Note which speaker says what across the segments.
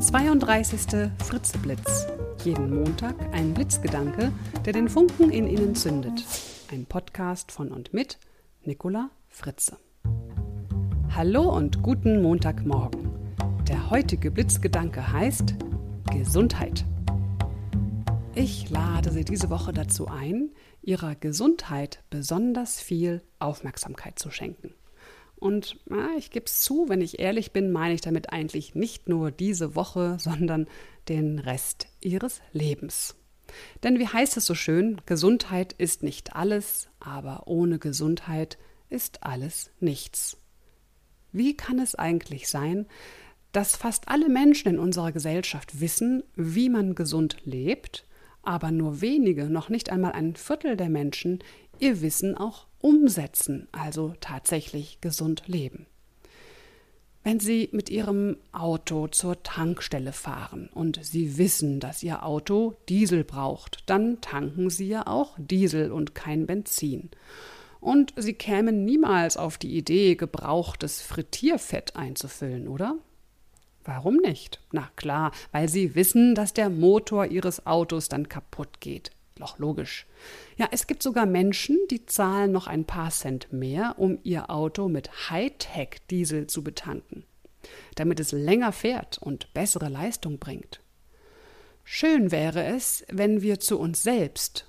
Speaker 1: 32. Fritzeblitz. Jeden Montag ein Blitzgedanke, der den Funken in Ihnen zündet. Ein Podcast von und mit Nicola Fritze. Hallo und guten Montagmorgen. Der heutige Blitzgedanke heißt Gesundheit. Ich lade Sie diese Woche dazu ein, Ihrer Gesundheit besonders viel Aufmerksamkeit zu schenken. Und na, ich gebe es zu, wenn ich ehrlich bin, meine ich damit eigentlich nicht nur diese Woche, sondern den Rest ihres Lebens. Denn wie heißt es so schön, Gesundheit ist nicht alles, aber ohne Gesundheit ist alles nichts. Wie kann es eigentlich sein, dass fast alle Menschen in unserer Gesellschaft wissen, wie man gesund lebt, aber nur wenige, noch nicht einmal ein Viertel der Menschen, ihr Wissen auch umsetzen, also tatsächlich gesund leben. Wenn Sie mit Ihrem Auto zur Tankstelle fahren und Sie wissen, dass Ihr Auto Diesel braucht, dann tanken Sie ja auch Diesel und kein Benzin. Und Sie kämen niemals auf die Idee, gebrauchtes Frittierfett einzufüllen, oder? Warum nicht? Na klar, weil Sie wissen, dass der Motor Ihres Autos dann kaputt geht. Doch logisch. Ja, es gibt sogar Menschen, die zahlen noch ein paar Cent mehr, um ihr Auto mit Hightech-Diesel zu betanken, damit es länger fährt und bessere Leistung bringt. Schön wäre es, wenn wir zu uns selbst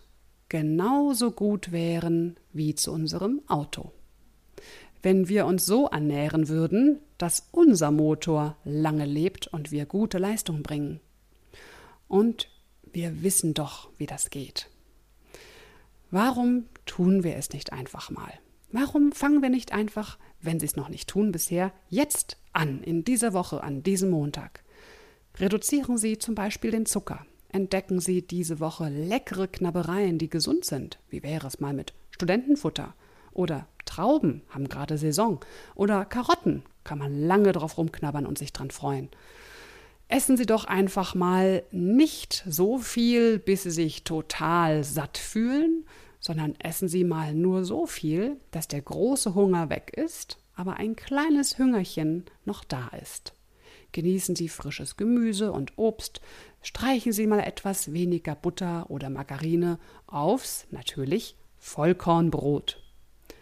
Speaker 1: genauso gut wären wie zu unserem Auto. Wenn wir uns so ernähren würden, dass unser Motor lange lebt und wir gute Leistung bringen. Und wir wissen doch, wie das geht. Warum tun wir es nicht einfach mal? Warum fangen wir nicht einfach, wenn Sie es noch nicht tun bisher, jetzt an, in dieser Woche, an diesem Montag? Reduzieren Sie zum Beispiel den Zucker. Entdecken Sie diese Woche leckere Knabbereien, die gesund sind. Wie wäre es mal mit Studentenfutter? Oder Trauben haben gerade Saison. Oder Karotten kann man lange drauf rumknabbern und sich dran freuen. Essen Sie doch einfach mal nicht so viel, bis Sie sich total satt fühlen, sondern essen Sie mal nur so viel, dass der große Hunger weg ist, aber ein kleines Hüngerchen noch da ist. Genießen Sie frisches Gemüse und Obst, streichen Sie mal etwas weniger Butter oder Margarine aufs, natürlich, Vollkornbrot.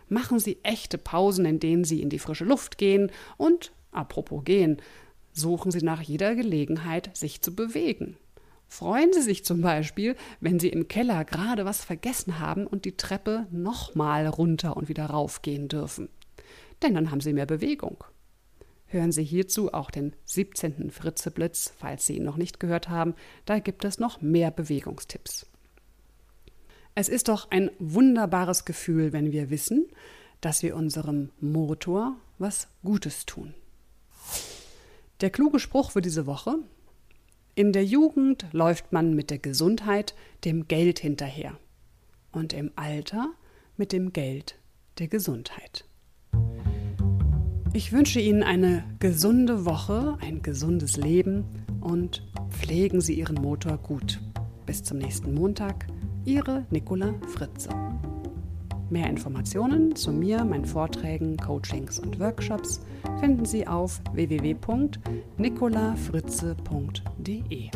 Speaker 1: Machen Sie echte Pausen, in denen Sie in die frische Luft gehen und, apropos gehen, suchen Sie nach jeder Gelegenheit, sich zu bewegen. Freuen Sie sich zum Beispiel, wenn Sie im Keller gerade was vergessen haben und die Treppe nochmal runter und wieder raufgehen dürfen. Denn dann haben Sie mehr Bewegung. Hören Sie hierzu auch den 17. Fritzeblitz, falls Sie ihn noch nicht gehört haben, da gibt es noch mehr Bewegungstipps. Es ist doch ein wunderbares Gefühl, wenn wir wissen, dass wir unserem Motor was Gutes tun. Der kluge Spruch für diese Woche. In der Jugend läuft man mit der Gesundheit dem Geld hinterher und im Alter mit dem Geld der Gesundheit. Ich wünsche Ihnen eine gesunde Woche, ein gesundes Leben und pflegen Sie Ihren Motor gut. Bis zum nächsten Montag, Ihre Nicola Fritze. Mehr Informationen zu mir, meinen Vorträgen, Coachings und Workshops finden Sie auf www.nicolafritze.de.